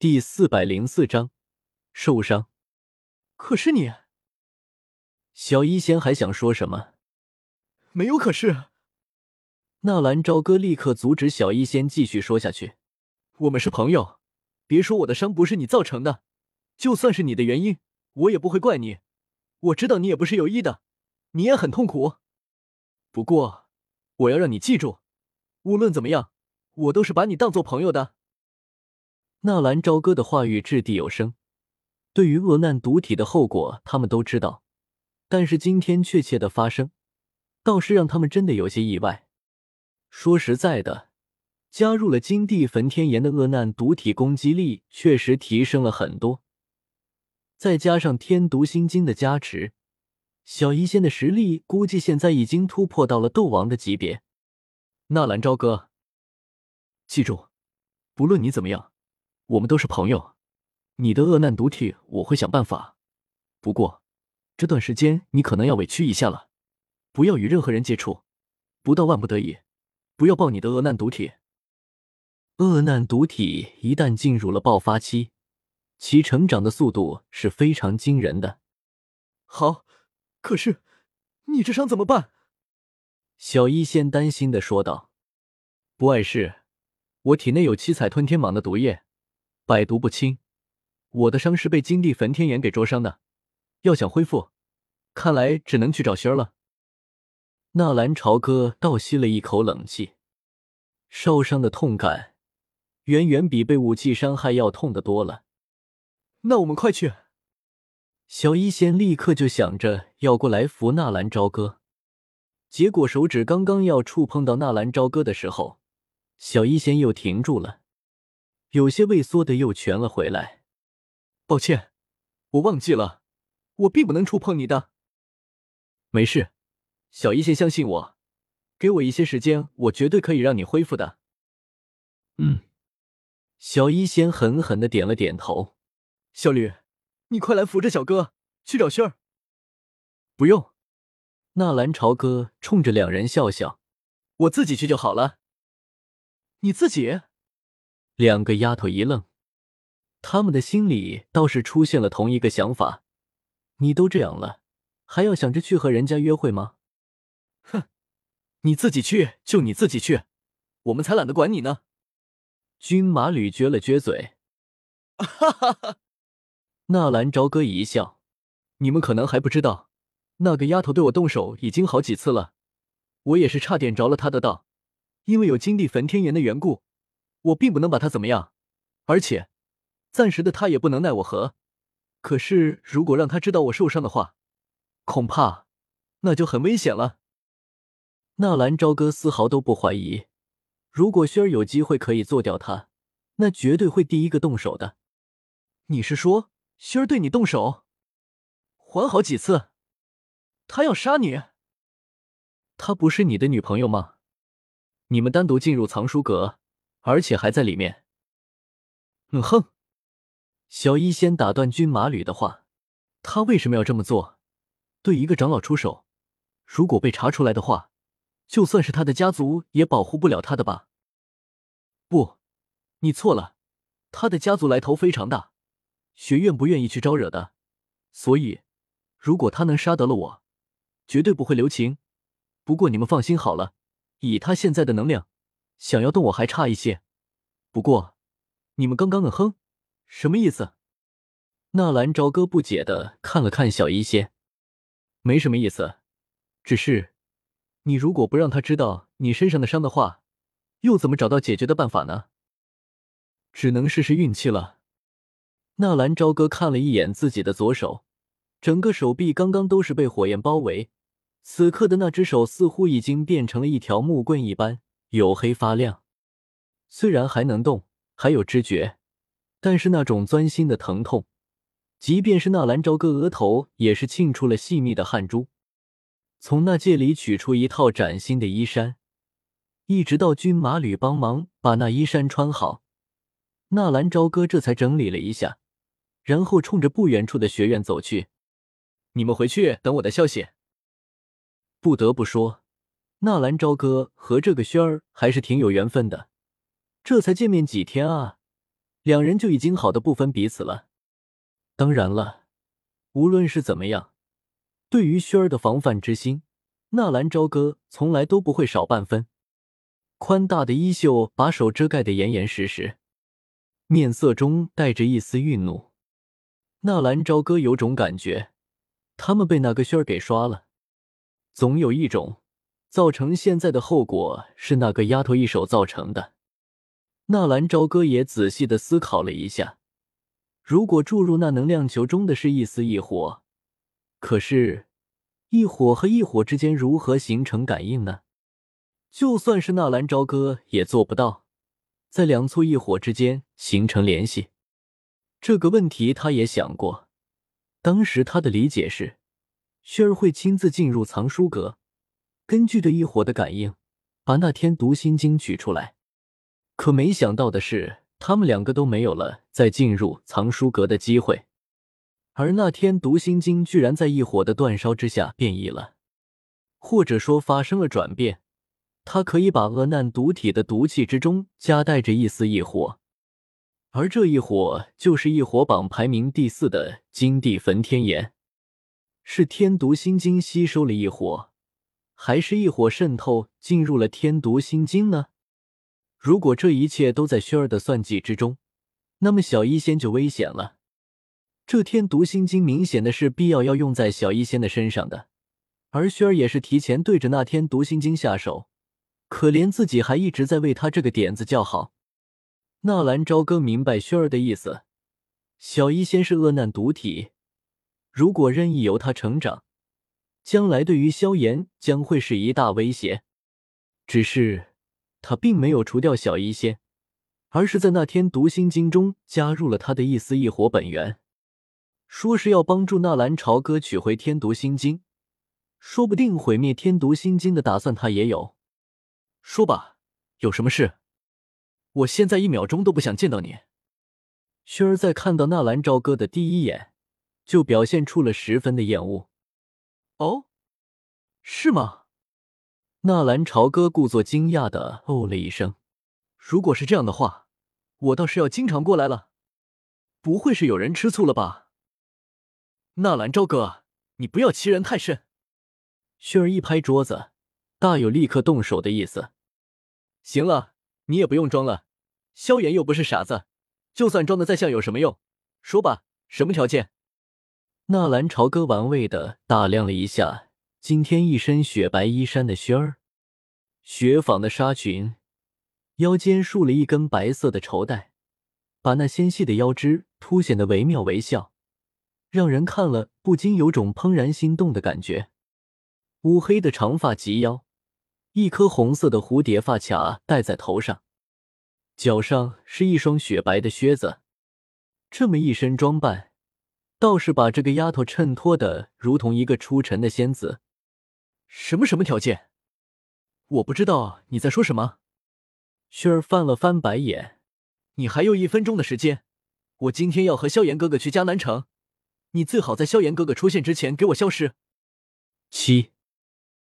第四百零四章受伤。可是你，小医仙还想说什么？没有可是。纳兰朝歌立刻阻止小医仙继续说下去。我们是朋友，别说我的伤不是你造成的，就算是你的原因，我也不会怪你。我知道你也不是有意的，你也很痛苦。不过，我要让你记住，无论怎么样，我都是把你当做朋友的。纳兰朝歌的话语掷地有声，对于恶难毒体的后果，他们都知道，但是今天确切的发生，倒是让他们真的有些意外。说实在的，加入了金地焚天炎的恶难毒体攻击力确实提升了很多，再加上天毒心经的加持，小医仙的实力估计现在已经突破到了斗王的级别。纳兰朝歌，记住，不论你怎么样。我们都是朋友，你的恶难毒体我会想办法。不过这段时间你可能要委屈一下了，不要与任何人接触，不到万不得已，不要爆你的恶难毒体。恶难毒体一旦进入了爆发期，其成长的速度是非常惊人的。好，可是你这伤怎么办？小医仙担心的说道：“不碍事，我体内有七彩吞天蟒的毒液。”百毒不侵，我的伤是被金地焚天炎给灼伤的，要想恢复，看来只能去找仙儿了。纳兰朝歌倒吸了一口冷气，受伤的痛感远远比被武器伤害要痛得多了。那我们快去！小医仙立刻就想着要过来扶纳兰朝歌，结果手指刚刚要触碰到纳兰朝歌的时候，小医仙又停住了。有些畏缩的又蜷了回来。抱歉，我忘记了，我并不能触碰你的。没事，小医仙相信我，给我一些时间，我绝对可以让你恢复的。嗯，小医仙狠狠的点了点头。小吕，你快来扶着小哥去找轩儿。不用，纳兰朝歌冲着两人笑笑，我自己去就好了。你自己？两个丫头一愣，他们的心里倒是出现了同一个想法：你都这样了，还要想着去和人家约会吗？哼，你自己去就你自己去，我们才懒得管你呢。军马吕撅了撅嘴，哈哈哈。纳兰朝歌一笑：“你们可能还不知道，那个丫头对我动手已经好几次了，我也是差点着了她的道，因为有金地焚天炎的缘故。”我并不能把他怎么样，而且暂时的他也不能奈我何。可是如果让他知道我受伤的话，恐怕那就很危险了。纳兰朝歌丝毫都不怀疑，如果薰儿有机会可以做掉他，那绝对会第一个动手的。你是说薰儿对你动手，还好几次？他要杀你？她不是你的女朋友吗？你们单独进入藏书阁。而且还在里面。嗯哼，小医仙打断军马吕的话：“他为什么要这么做？对一个长老出手，如果被查出来的话，就算是他的家族也保护不了他的吧？”不，你错了，他的家族来头非常大，学院不愿意去招惹的。所以，如果他能杀得了我，绝对不会留情。不过你们放心好了，以他现在的能量。想要动我还差一些，不过你们刚刚的哼，什么意思？纳兰朝歌不解的看了看小医仙，没什么意思，只是你如果不让他知道你身上的伤的话，又怎么找到解决的办法呢？只能试试运气了。纳兰朝歌看了一眼自己的左手，整个手臂刚刚都是被火焰包围，此刻的那只手似乎已经变成了一条木棍一般。黝黑发亮，虽然还能动，还有知觉，但是那种钻心的疼痛，即便是纳兰朝歌额头也是沁出了细密的汗珠。从那戒里取出一套崭新的衣衫，一直到军马吕帮忙把那衣衫穿好，纳兰朝歌这才整理了一下，然后冲着不远处的学院走去。你们回去等我的消息。不得不说。纳兰朝歌和这个轩儿还是挺有缘分的，这才见面几天啊，两人就已经好的不分彼此了。当然了，无论是怎么样，对于轩儿的防范之心，纳兰朝歌从来都不会少半分。宽大的衣袖把手遮盖得严严实实，面色中带着一丝愠怒。纳兰朝歌有种感觉，他们被那个轩儿给刷了。总有一种，造成现在的后果是那个丫头一手造成的。纳兰朝歌也仔细的思考了一下，如果注入那能量球中的是一丝异火，可是异火和异火之间如何形成感应呢？就算是纳兰朝歌也做不到，在两簇异火之间形成联系。这个问题他也想过，当时他的理解是，轩儿会亲自进入藏书阁，根据对异火的感应，把那天读心经取出来。可没想到的是，他们两个都没有了再进入藏书阁的机会，而那天读心经居然在异火的煅烧之下变异了，或者说发生了转变。他可以把恶难毒体的毒气之中夹带着一丝异火，而这一火就是异火榜排名第四的金地焚天炎。是天毒心经吸收了异火，还是异火渗透进入了天毒心经呢？如果这一切都在轩儿的算计之中，那么小医仙就危险了。这天毒心经明显的是必要要用在小医仙的身上的，而轩儿也是提前对着那天毒心经下手。可怜自己还一直在为他这个点子叫好。纳兰朝歌明白轩儿的意思，小医仙是恶难毒体，如果任意由他成长，将来对于萧炎将会是一大威胁。只是他并没有除掉小医仙，而是在那天毒心经中加入了他的一丝异火本源，说是要帮助纳兰朝歌取回天毒心经，说不定毁灭天毒心经的打算他也有。说吧，有什么事？我现在一秒钟都不想见到你。薰儿在看到纳兰朝歌的第一眼，就表现出了十分的厌恶。哦，是吗？纳兰朝歌故作惊讶的哦了一声。如果是这样的话，我倒是要经常过来了。不会是有人吃醋了吧？纳兰朝歌，你不要欺人太甚。薰儿一拍桌子。大有立刻动手的意思。行了，你也不用装了。萧炎又不是傻子，就算装的再像有什么用？说吧，什么条件？纳兰朝歌玩味的打量了一下今天一身雪白衣衫的轩儿，雪纺的纱裙，腰间束了一根白色的绸带，把那纤细的腰肢凸显得惟妙惟肖，让人看了不禁有种怦然心动的感觉。乌黑的长发及腰。一颗红色的蝴蝶发卡戴在头上，脚上是一双雪白的靴子。这么一身装扮，倒是把这个丫头衬托的如同一个出尘的仙子。什么什么条件？我不知道你在说什么。薰儿翻了翻白眼。你还有一分钟的时间，我今天要和萧炎哥哥去江南城，你最好在萧炎哥哥出现之前给我消失。七。